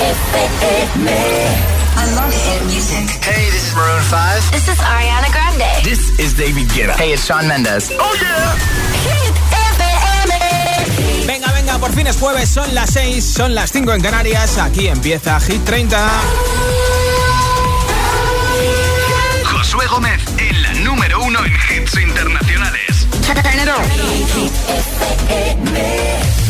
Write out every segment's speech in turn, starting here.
FM. I love hit music. Hey, this is Maroon 5. This is Ariana Grande. This is David Guetta. Hey, it's Shawn Mendes. Oh, yeah. Hit FM. Venga, venga, por fin es jueves, son las 6, son las 5 en Canarias. Aquí empieza Hit 30. Josué Gómez en la número uno en hits internacionales. I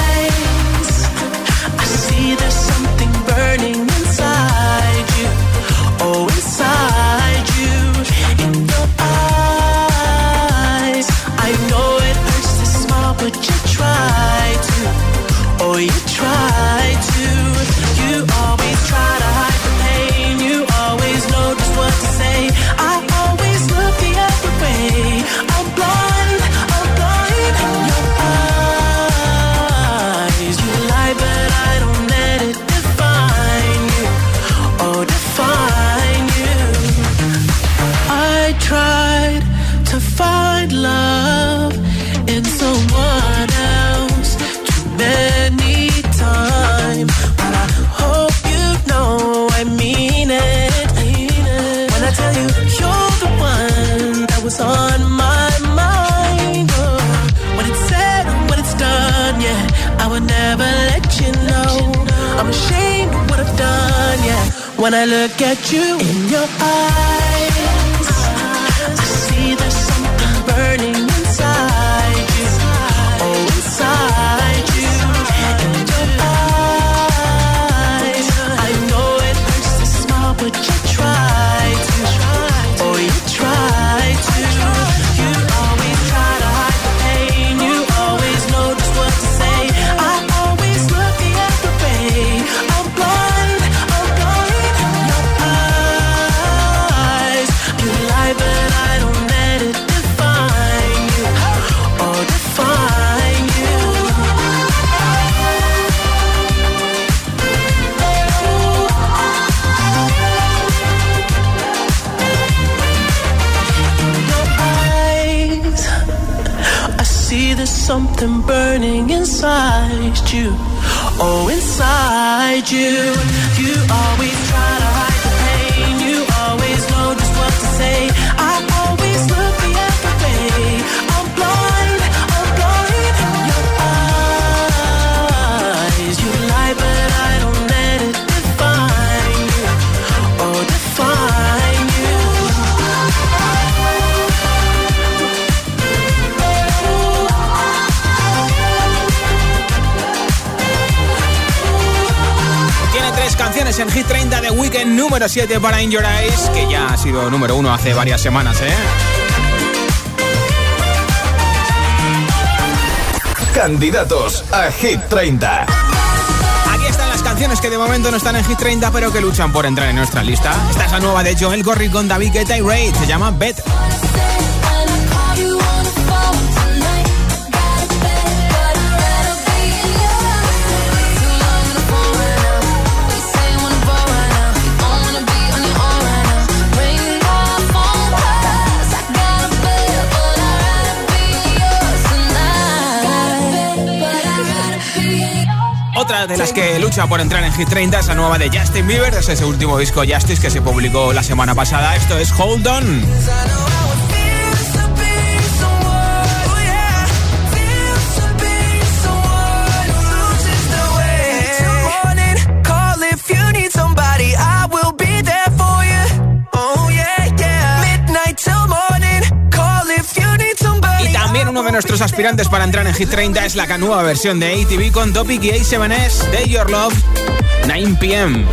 find love in someone else too many times, but I hope you know I mean it. When I tell you you're the one that was on my mind, oh, when it's said when it's done, yeah, I would never let you know. I'm ashamed of what I've done, yeah. When I look at you in your eyes, inside you. Oh, inside you. Canciones en Hit 30 de Weekend, número 7 para In Your Eyes, que ya ha sido número 1 hace varias semanas, ¿eh? Candidatos a Hit 30. Aquí están las canciones que de momento no están en Hit 30, pero que luchan por entrar en nuestra lista. Esta es la nueva de Joel Gorry con David Guetta y Raid, se llama Bet. De las que lucha por entrar en Hit 30 es la nueva de Justin Bieber, es ese último disco Justice que se publicó la semana pasada. Esto es Hold On. Nuestros aspirantes para entrar en Hit 30 es la nueva versión de ATV con Topic y A7S de Your Love 9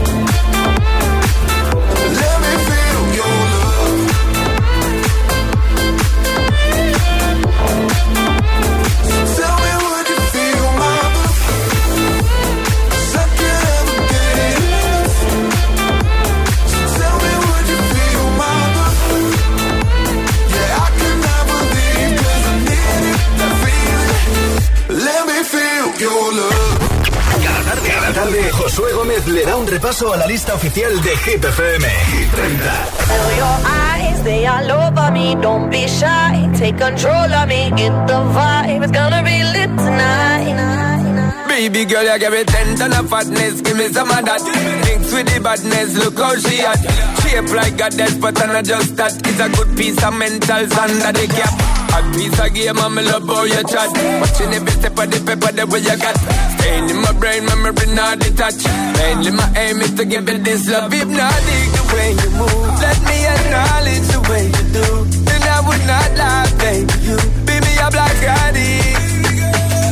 Gómez le da un repaso a la lista oficial de Hit FM. Hit 30. Feel your eyes, they all over me. Don't be shy, take control of me. Get the vibe, it's gonna be lit tonight. Baby girl, you give me ten ton of fatness, give me some of that. Mix with the badness, look how she at. Shape like a death, but I'm not just that. It's a good piece of mental under the cap. A piece of game, I'm love how you chat. Watching every step of the paper, the way you got. Staying in my brain, memory not detached. Mainly my aim is to give it this love. If not, the way you move. Let me acknowledge the way you do. Then I would not lie, baby. You beat me up like I.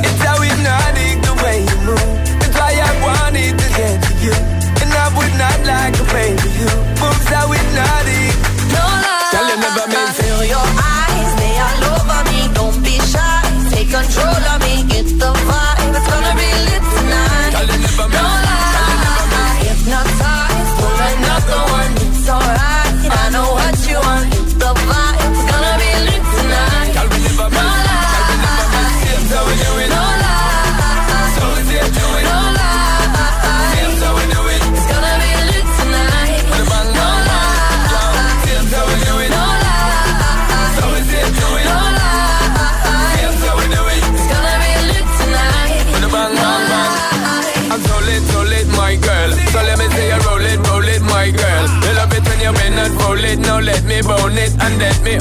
It's how not the way you move. It's why I wanted to get to you. And I would not like a baby.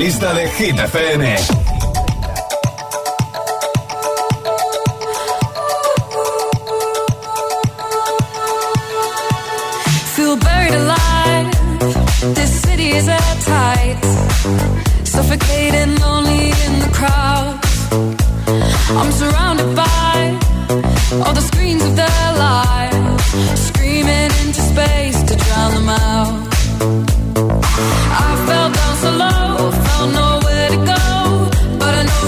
lista de Hit FM. feel buried alive. This city is airtight, suffocating, lonely in the crowd. I'm surrounded by all the screens of their lives, screaming into space to drown them out.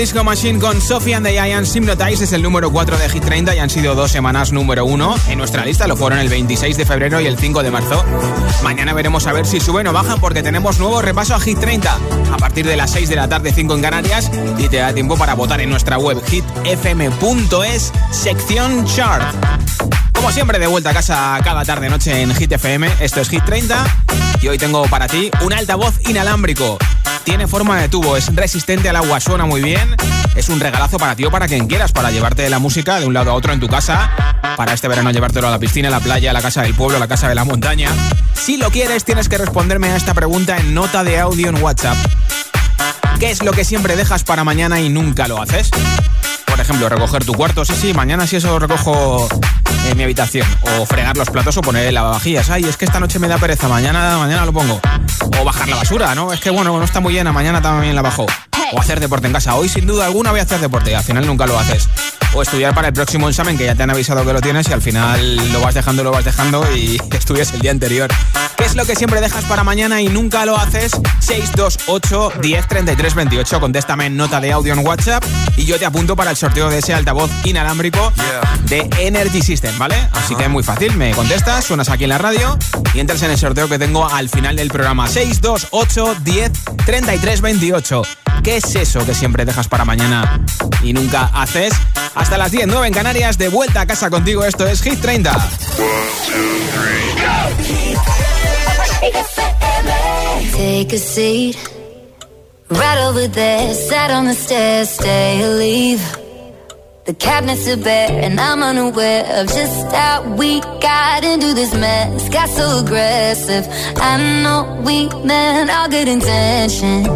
Disco Machine con Sophie and the Giants Hypnotize es el número 4 de Hit 30 y han sido dos semanas número 1 en nuestra lista. Lo fueron el 26 de febrero y el 5 de marzo. Mañana veremos a ver si suben o bajan porque tenemos nuevo repaso a Hit 30 a partir de las 6 de la tarde, 5 en Canarias. Y te da tiempo para votar en nuestra web hitfm.es, sección chart. Como siempre, de vuelta a casa cada tarde-noche en Hit FM. Esto es Hit 30 y hoy tengo para ti un altavoz inalámbrico. Tiene forma de tubo, es resistente al agua, suena muy bien. Es un regalazo para ti o para quien quieras, para llevarte la música de un lado a otro en tu casa. Para este verano llevártelo a la piscina, a la playa, a la casa del pueblo, a la casa de la montaña. Si lo quieres, tienes que responderme a esta pregunta en nota de audio en WhatsApp. ¿Qué es lo que siempre dejas para mañana y nunca lo haces? Por ejemplo, recoger tu cuarto, sí, sí, mañana sí eso recojo en mi habitación. O fregar los platos o poner lavavajillas. Ay, es que esta noche me da pereza, mañana, mañana lo pongo. O bajar la basura, ¿no? Es que bueno, no está muy llena, mañana también la bajo. O hacer deporte en casa. Hoy sin duda alguna voy a hacer deporte al final nunca lo haces. O estudiar para el próximo examen que ya te han avisado que lo tienes y al final lo vas dejando, lo vas dejando y estudias el día anterior. ¿Qué es lo que siempre dejas para mañana y nunca lo haces? 628 10 33 28. Contéstame en nota de audio en WhatsApp y yo te apunto para el sorteo de ese altavoz inalámbrico de Energy System, ¿vale? Así que es muy fácil, me contestas, suenas aquí en la radio y entras en el sorteo que tengo al final del programa. 628 10 33 28. ¿Qué es eso que siempre dejas para mañana y nunca haces? Hasta las 10, 9 en Canarias, de vuelta a casa contigo. Esto es Hit 30. Take a seat. Right over there, sat on the stairs, stay or leave. The cabinets are bare, and I'm unaware of just how we got into this mess. Got so aggressive. I know we meant all good intentions.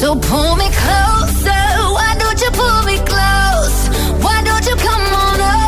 So pull me closer. Why don't you pull me close? Why don't you come on over?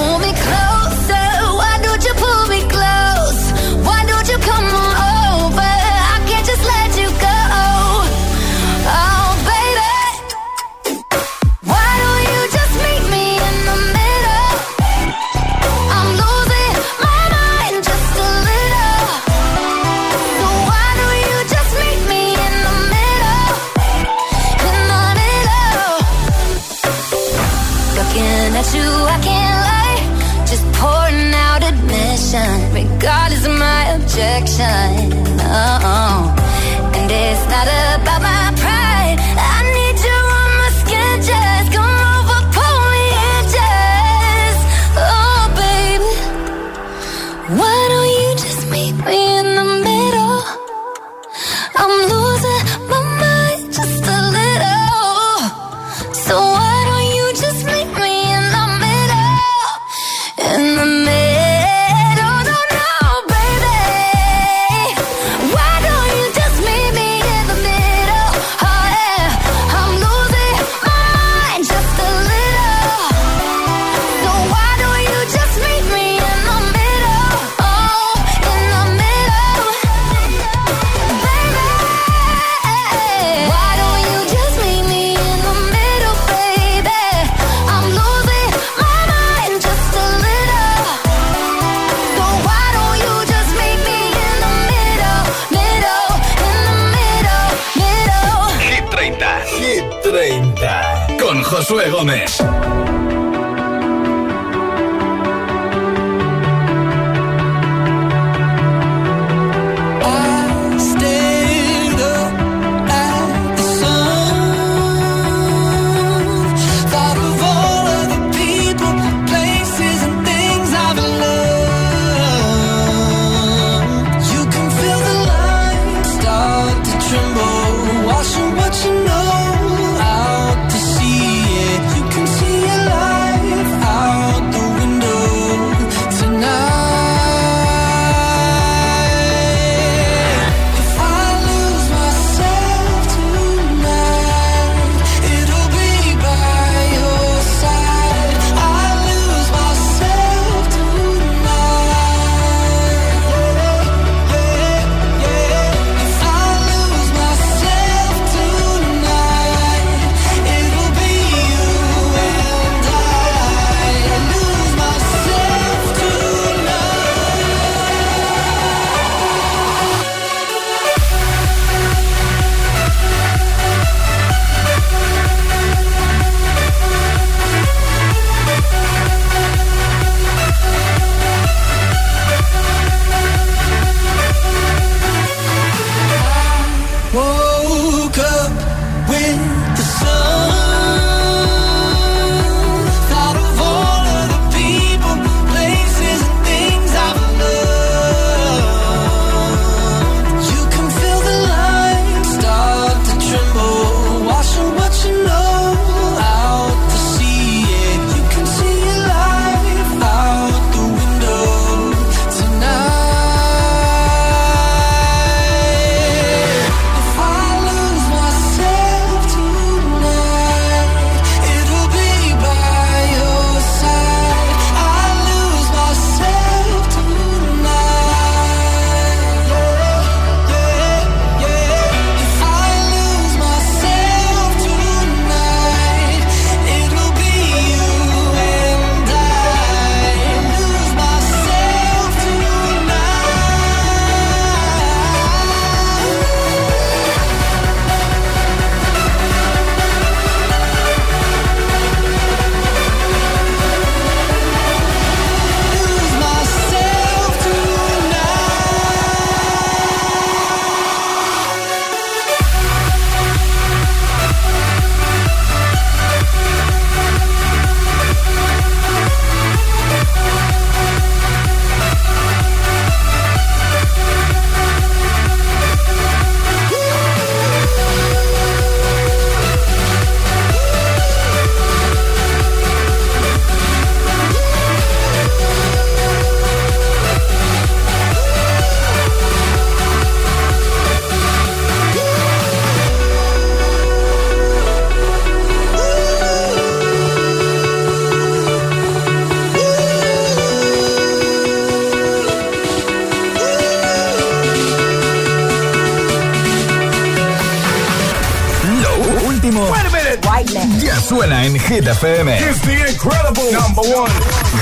suena en Hit FM. It's the incredible number one.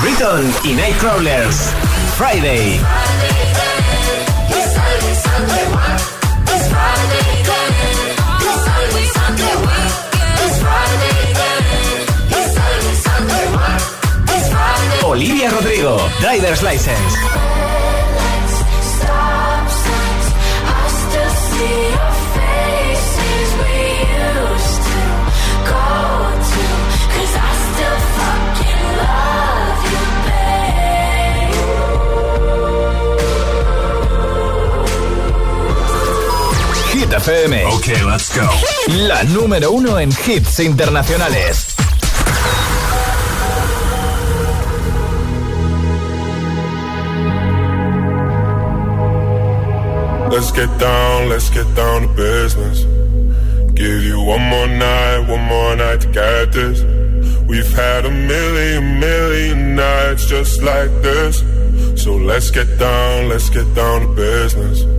Riton y Nightcrawlers. Friday. Olivia Rodrigo, Driver's License. FM. Ok, let's go. La número uno en hits internacionales. Let's get down, let's get down to business. Give you one more night, one more night to get this. We've had a million, million nights just like this. So let's get down, let's get down to business.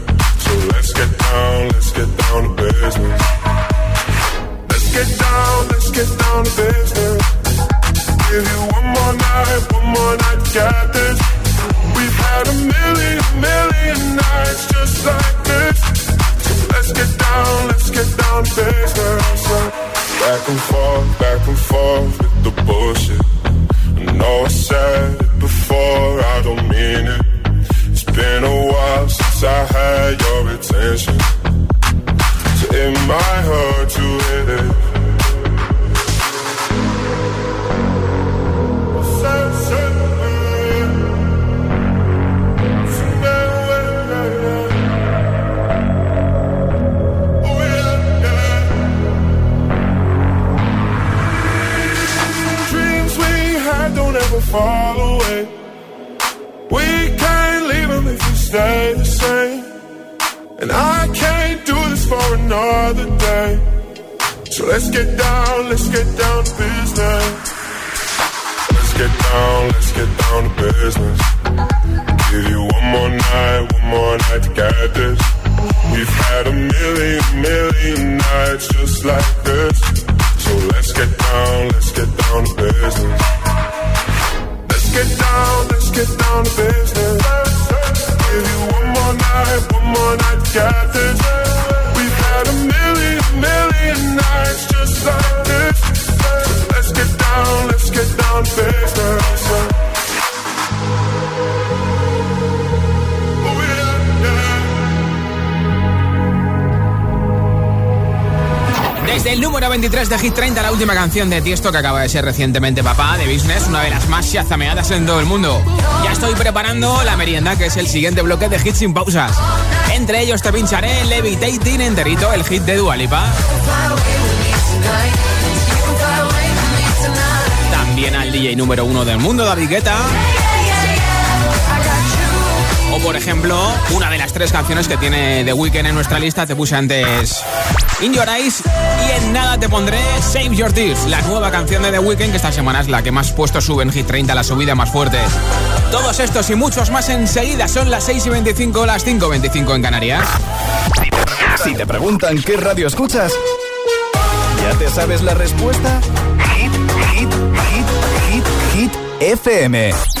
Última canción de Tiesto que acaba de ser recientemente papá de Business, una de las más chazameadas en todo el mundo. Ya estoy preparando la merienda, que es el siguiente bloque de hits sin pausas. Entre ellos te pincharé Levitating enterito, el hit de Dualipa. También al DJ número uno del mundo, David Guetta. Por ejemplo, una de las tres canciones que tiene The Weeknd en nuestra lista, te puse antes In Your Eyes y en nada te pondré Save Your Tears, la nueva canción de The Weeknd que esta semana es la que más puesto sube en Hit 30, la subida más fuerte. Todos estos y muchos más enseguida son las 6 y 25, las 5 y 25 en Canarias. Si te preguntan qué radio escuchas, ¿ya te sabes la respuesta? Hit, hit, hit, hit, hit, FM.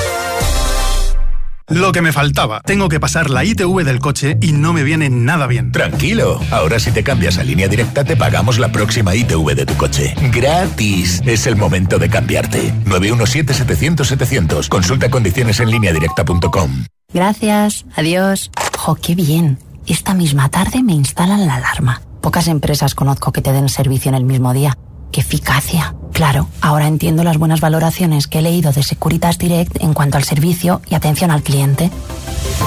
Lo que me faltaba. Tengo que pasar la ITV del coche y no me viene nada bien. Tranquilo. Ahora si te cambias a línea directa te pagamos la próxima ITV de tu coche. Gratis. Es el momento de cambiarte. 917-700-700. Consulta condiciones en línea directa.com. Gracias. Adiós. Jo, qué bien. Esta misma tarde me instalan la alarma. Pocas empresas conozco que te den servicio en el mismo día. ¡Qué eficacia! Claro, ahora entiendo las buenas valoraciones que he leído de Securitas Direct en cuanto al servicio y atención al cliente.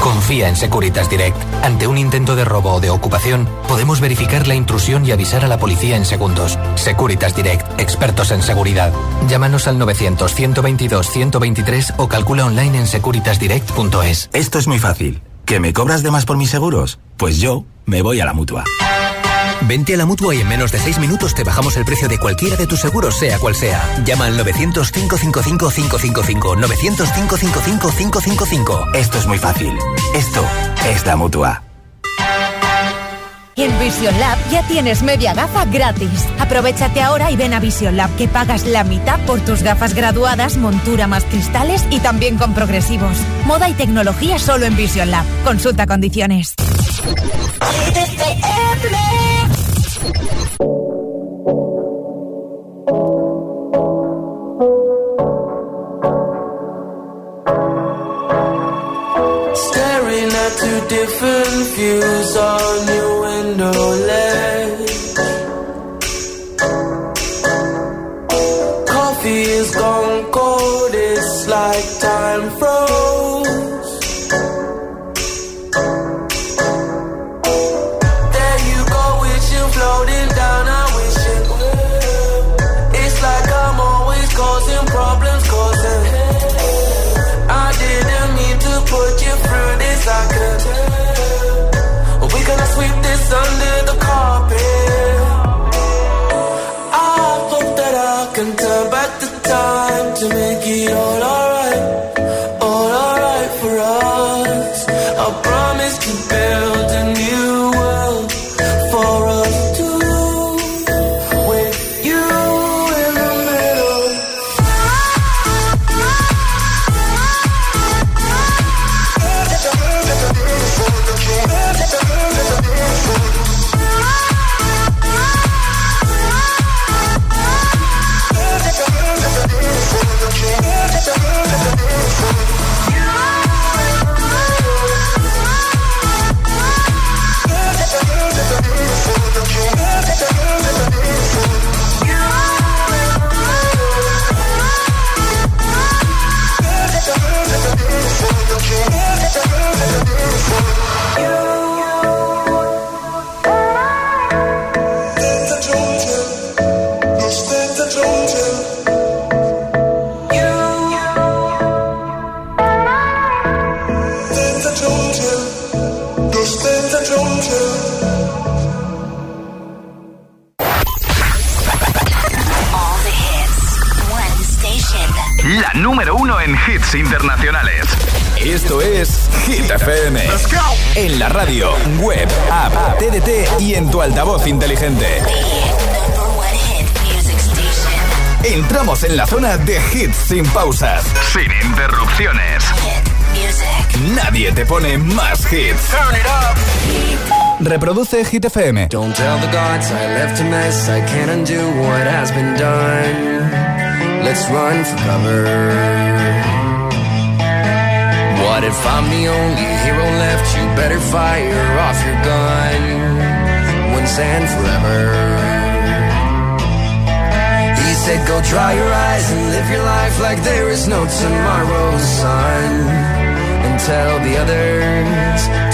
Confía en Securitas Direct. Ante un intento de robo o de ocupación, podemos verificar la intrusión y avisar a la policía en segundos. Securitas Direct, expertos en seguridad. Llámanos al 900-122-123 o calcula online en securitasdirect.es. Esto es muy fácil. ¿Que me cobras de más por mis seguros? Pues yo me voy a la mutua. Vente a la mutua y en menos de 6 minutos te bajamos el precio de cualquiera de tus seguros, sea cual sea. Llama al 900-555-555. 900-555-555. Esto es muy fácil. Esto es la mutua. En Vision Lab ya tienes media gafa gratis. Aprovechate ahora y ven a Vision Lab que pagas la mitad por tus gafas graduadas, montura más cristales y también con progresivos. Moda y tecnología solo en Vision Lab. Consulta condiciones. Staring at two different views on your window ledge. Coffee is gone cold, it's like time froze. Under Reproduce Hit FM. Don't tell the gods I left a mess. I can't undo what has been done. Let's run for cover. What if I'm the only hero left? You better fire off your gun once and forever. He said, Go dry your eyes and live your life like there is no tomorrow, son. And tell the others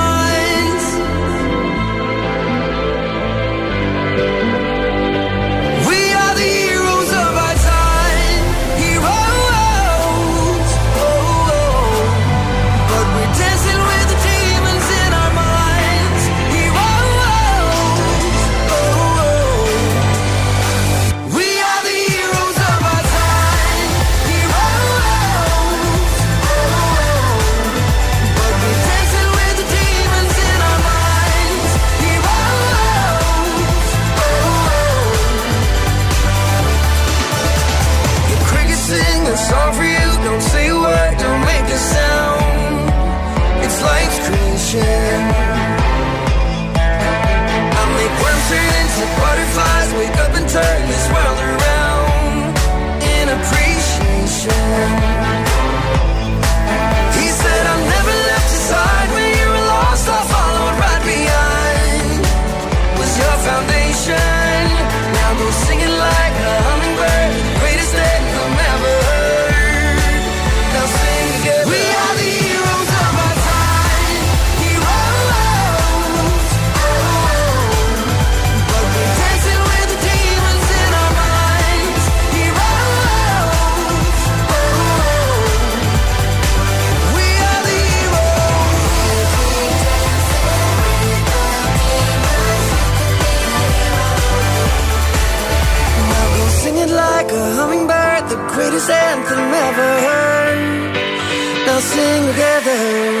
together.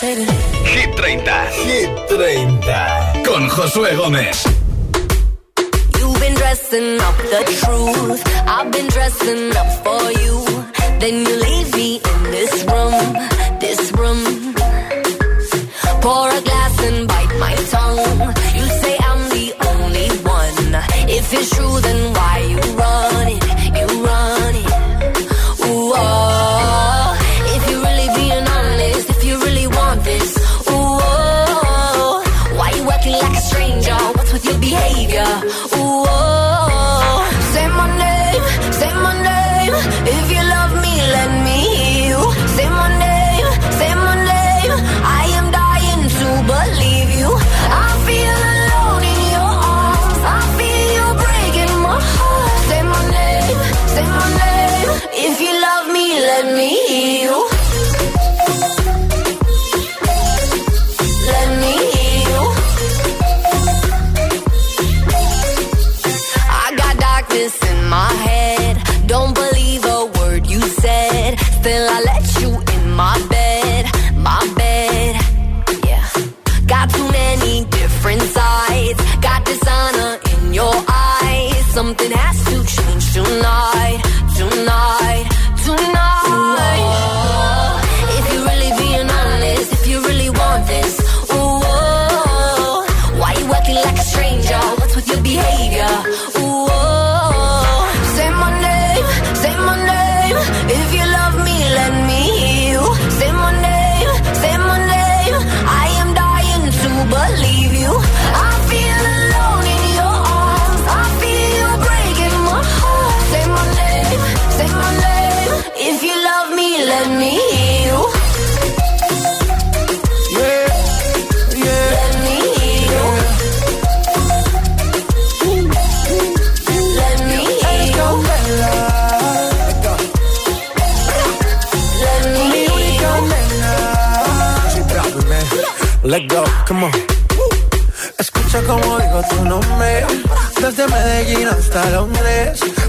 Hit 30. Con Josué Gómez. You've been dressing up the truth. I've been dressing up for you. Then you leave me in this room. This room. Pour a glass and bite my tongue. You say I'm the only one. If it's true, then why you run it? You run it. Ooh. Oh. behavior. my head. Don't believe a word you said. Still, I let you in my bed. Tu nombre. Desde Medellín hasta Londres.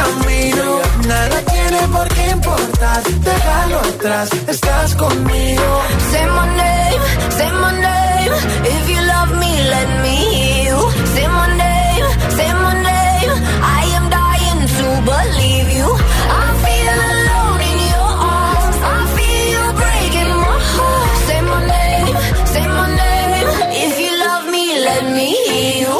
Nada tiene por qué importar, déjalo atrás, estás conmigo. Say my name, say my name. If you love me, let me hear you. Say my name, say my name. I am dying to believe you. I feel alone in your arms. I feel you breaking my heart. Say my name, say my name. If you love me, let me hear you.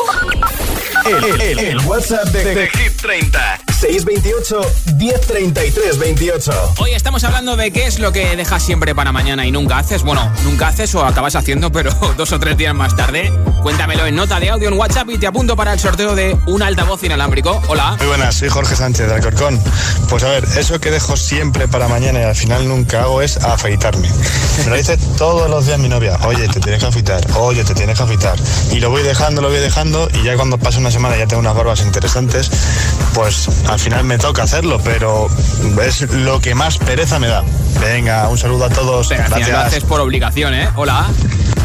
El, el- el WhatsApp de, de Hit 30 628 1033 28 Hoy estamos hablando de qué es lo que dejas siempre para mañana y nunca haces. Bueno, nunca haces o acabas haciendo, pero dos o tres días más tarde. Cuéntamelo en nota de audio en WhatsApp y te apunto para el sorteo de un altavoz inalámbrico. Hola. Muy buenas, soy Jorge Sánchez de Alcorcón. Pues a ver, eso que dejo siempre para mañana y al final nunca hago es afeitarme. Me lo dice todos los días mi novia. Oye, te tienes que afeitar. Oye, te tienes que afeitar. Y lo voy dejando, lo voy dejando y ya cuando pasa una semana ya tengo unas barbas interesantes, pues al final me toca hacerlo, pero es lo que más pereza me da. Venga, un saludo a todos. Lo Gracias. haces por obligación, ¿eh? Hola.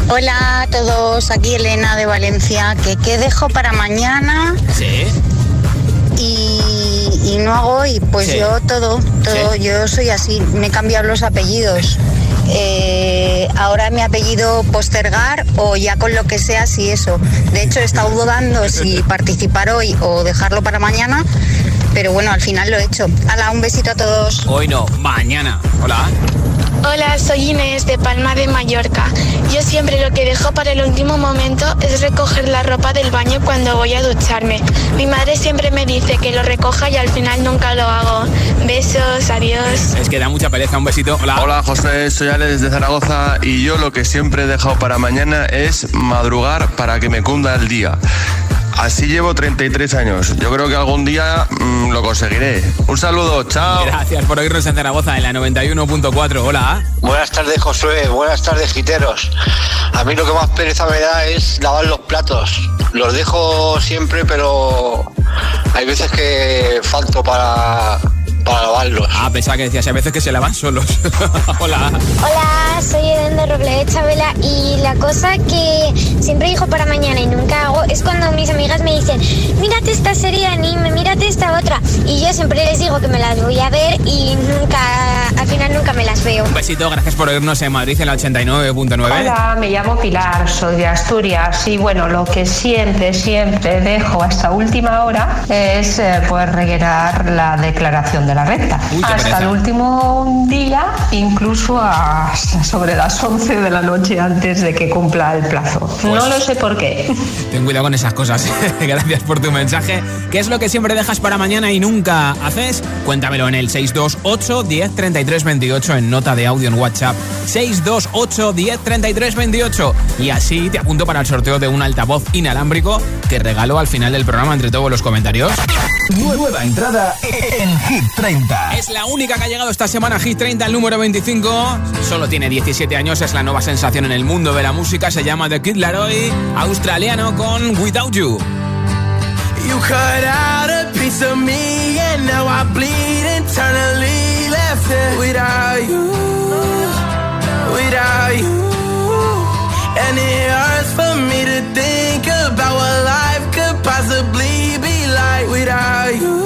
Hola a todos, aquí Elena de Valencia. que ¿Qué dejo para mañana? Sí. Y, y no hago hoy. Pues Sí. yo todo, todo. Sí. Yo soy así. Me he cambiado los apellidos. Eh, ahora mi apellido postergar o ya con lo que sea, si eso. De hecho, he estado dudando si participar hoy o dejarlo para mañana. Pero bueno, al final lo he hecho. Hala, un besito a todos. Hoy no, mañana. Hola. Hola, soy Inés de Palma de Mallorca. Yo siempre lo que dejo para el último momento es recoger la ropa del baño cuando voy a ducharme. Mi madre siempre me dice que lo recoja y al final nunca lo hago. Besos, adiós. Es que da mucha pereza. Un besito. Hola. Hola José, soy Ale desde Zaragoza y yo lo que siempre he dejado para mañana es madrugar para que me cunda el día. Así llevo 33 años. Yo creo que algún día mm, lo conseguiré. Un saludo, chao. Gracias por oírnos en Zaragoza en la 91.4. Hola. Buenas tardes, Josué. Buenas tardes, giteros. A mí lo que más pereza me da es lavar los platos. Los dejo siempre, pero hay veces que falto para, para lavarlos. Ah, pensaba que decías, hay veces que se lavan solos. Hola. Hola, soy Eden de Robledo Chabela y la cosa que siempre digo para mañana y nunca hago es cuando mis amigas me dicen, mírate esta serie de anime, mírate esta otra. Y yo siempre les digo que me las voy a ver y nunca, al final nunca me las veo. Un besito, gracias por oírnos en Madrid en la 89.9. Hola, me llamo Pilar, soy de Asturias y bueno, lo que siempre, siempre dejo hasta última hora es eh, pues rellenar la declaración de la. Uy, qué hasta el último día, incluso hasta sobre las 11 de la noche antes de que cumpla el plazo. No Pues- lo sé por qué. Ten cuidado con esas cosas. Gracias por tu mensaje. ¿Qué es lo que siempre dejas para mañana y nunca haces? Cuéntamelo en el 628 10 33 28 en nota de audio en WhatsApp. 628 10 33 28. Y así te apunto para el sorteo de un altavoz inalámbrico que regalo al final del programa entre todos los comentarios. Nueva entrada en Hit 30. Es la única que ha llegado esta semana a Hit 30, el número 25. Solo tiene 17 años, es la nueva sensación en el mundo de la música. Se llama The Kid Laroi, australiano con Without You. You cut out a piece of me and now I bleed internally left it without you, without you. And it hurts for me to think about what life could possibly be like without you,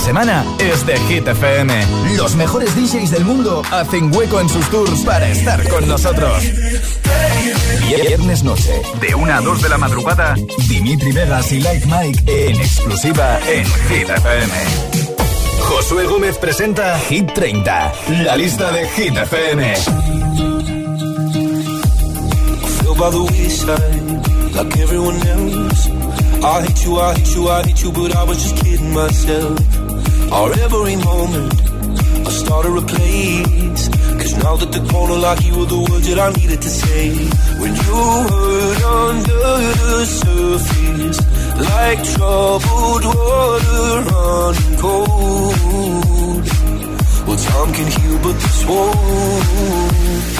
semana es de Hit FM. Los mejores DJs del mundo hacen hueco en sus tours para estar con nosotros. Viernes noche, de 1 a 2 de la madrugada, Dimitri Vegas y Like Mike en exclusiva en Hit FM. Josué Gómez presenta Hit 30, la lista de Hit FM. like everyone else. I hate you, I hate you, I hate you, but I was just kidding myself. Our every moment, I started a place. Cause now that the corner like you were the words that I needed to say. When you hurt under the surface, like troubled water running cold. Well, time can heal, but this won't.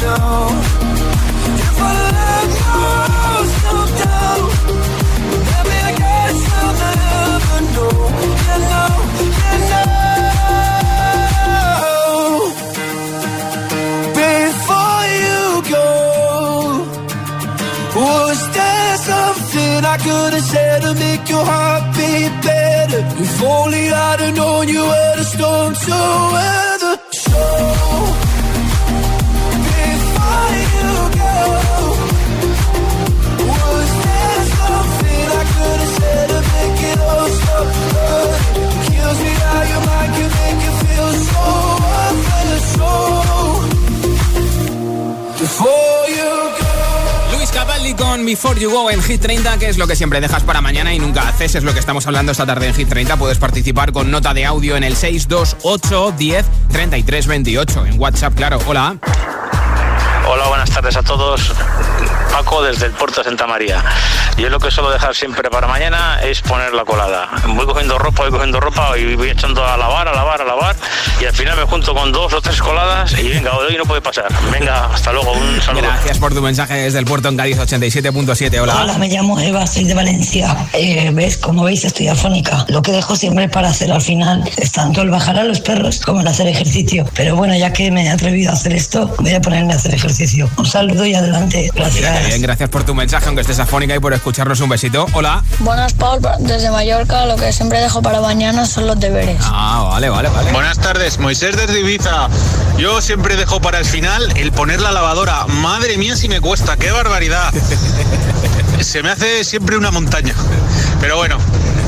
I let go Maybe I guess I'll never know You know, you know Before you go Was there something I could have said to make your heart beat better? If only I'd have known you were the storm so well con Before You Go en Hit 30, que es lo que siempre dejas para mañana y nunca haces, es lo que estamos hablando esta tarde en Hit 30. Puedes participar con nota de audio en el 628 10 33 28. En WhatsApp, claro. Hola. Hola, buenas tardes a todos. Paco desde el puerto de Santa María. Yo lo que suelo dejar siempre para mañana es poner la colada. Voy cogiendo ropa, voy cogiendo ropa y voy echando a lavar, a lavar, a lavar y al final me junto con dos o tres coladas y venga, hoy no puede pasar. Venga, hasta luego, un saludo. Gracias por tu mensaje desde el puerto en Cádiz 87.7. Hola. Hola, me llamo Eva, soy de Valencia. Eh, ¿Ves? Como veis, estoy afónica. Lo que dejo siempre para hacer al final es tanto el bajar a los perros como el hacer ejercicio. Pero bueno, ya que me he atrevido a hacer esto, voy a ponerme a hacer ejercicio. Un saludo y adelante. Mira bien, gracias por tu mensaje, aunque estés afónica y por escucharnos un besito. Hola. Buenas, Paul, desde Mallorca. Lo que siempre dejo para mañana son los deberes. Ah, vale, vale, vale. Buenas tardes, Moisés desde Ibiza. Yo siempre dejo para el final el poner la lavadora. Madre mía si me cuesta, qué barbaridad. Se me hace siempre una montaña. Pero bueno,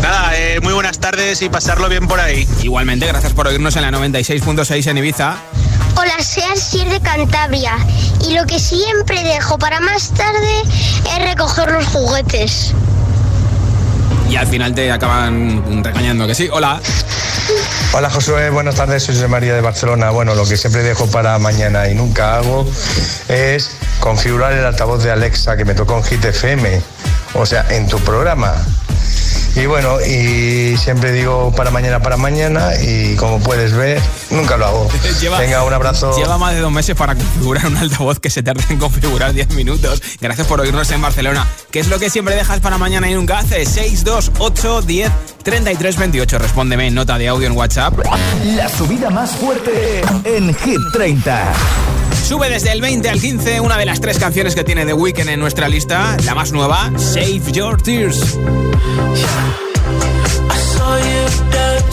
nada, eh, muy buenas tardes y pasarlo bien por ahí. Igualmente, gracias por oírnos en la 96.6 en Ibiza. Hola, soy Asier de Cantabria y lo que siempre dejo para más tarde es recoger los juguetes. Y al final te acaban regañando que sí. Hola. Hola Josué, buenas tardes, soy José María de Barcelona. Bueno, lo que siempre dejo para mañana y nunca hago es configurar el altavoz de Alexa que me tocó en Hit FM, o sea, en tu programa. Y bueno, y siempre digo para mañana, para mañana, y como puedes ver, nunca lo hago. Lleva- Venga, un abrazo. Lleva más de dos meses para configurar un altavoz que se tarda en configurar 10 minutos. Gracias por oírnos en Barcelona. ¿Qué es lo que siempre dejas para mañana y nunca haces? 628 10 33 28. Respóndeme en nota de audio en WhatsApp. La subida más fuerte en Hit 30. Sube desde el 20 al 15 una de las tres canciones que tiene The Weeknd en nuestra lista. La más nueva, Save Your Tears.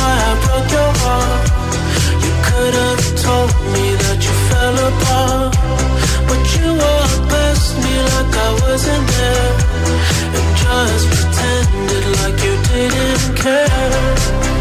Why I broke your heart. You could have told me that you fell apart. But you walked past me like I wasn't there. And just pretended like you didn't care.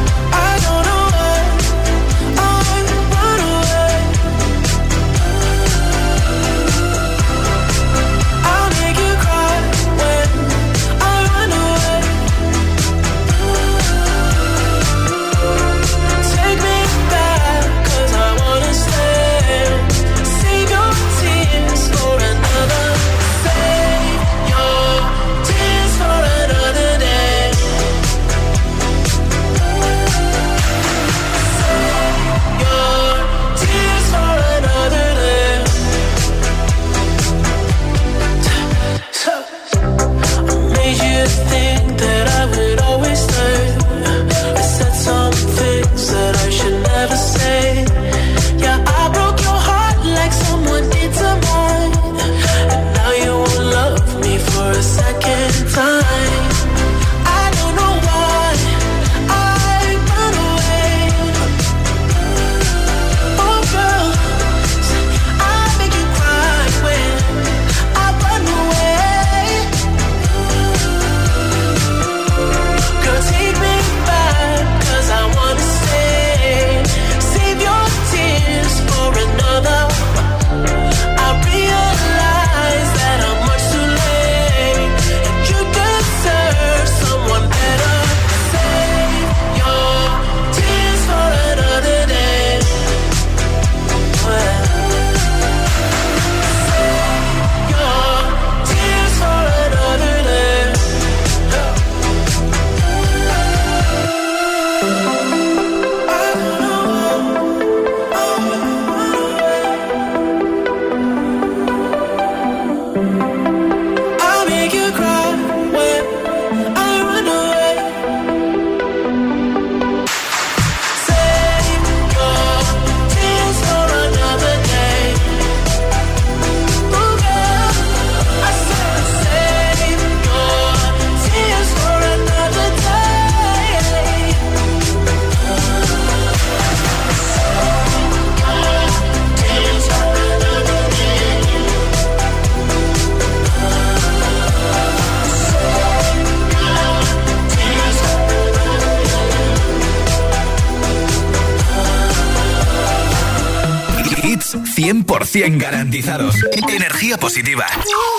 100% garantizados. Energía positiva.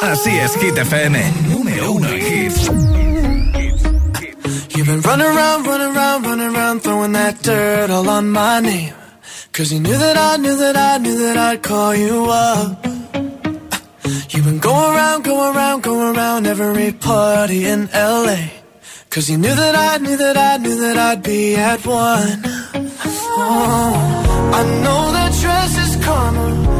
Así es, Hit FM. Número uno en hits. You've been running around, running around, running around, throwing that dirt all on my name. Cause you knew that I knew that I knew that I'd call you up. You've been going around, going around, going around every party in LA. Cause you knew that I knew that I knew that I'd be at one. Oh, I know that dress is karma.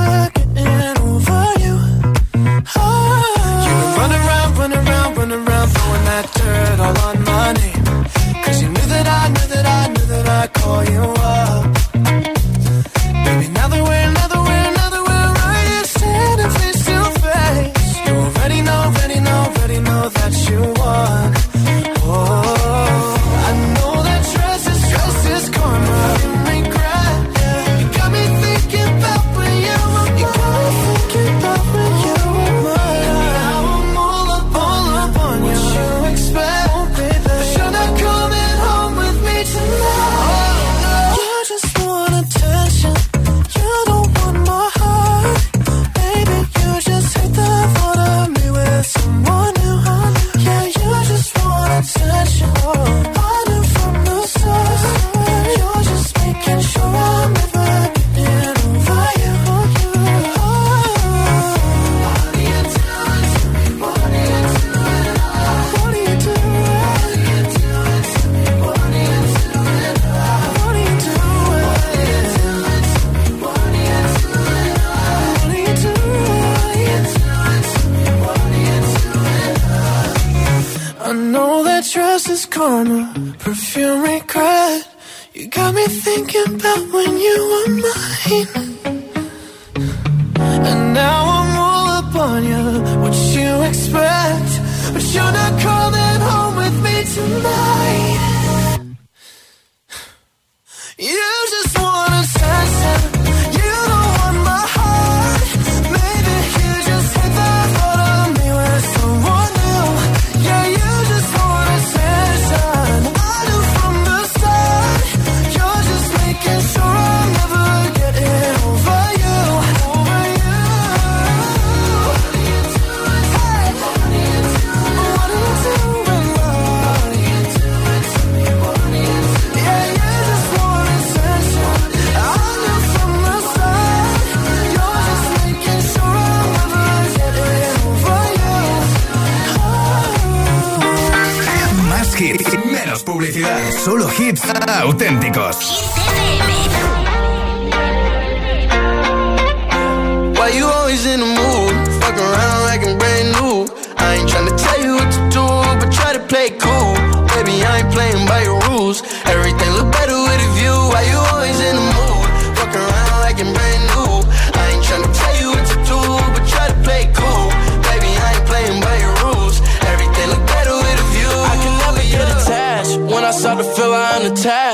that dirt all on my name. Cause you knew that I, knew that I, knew that I'd call you up.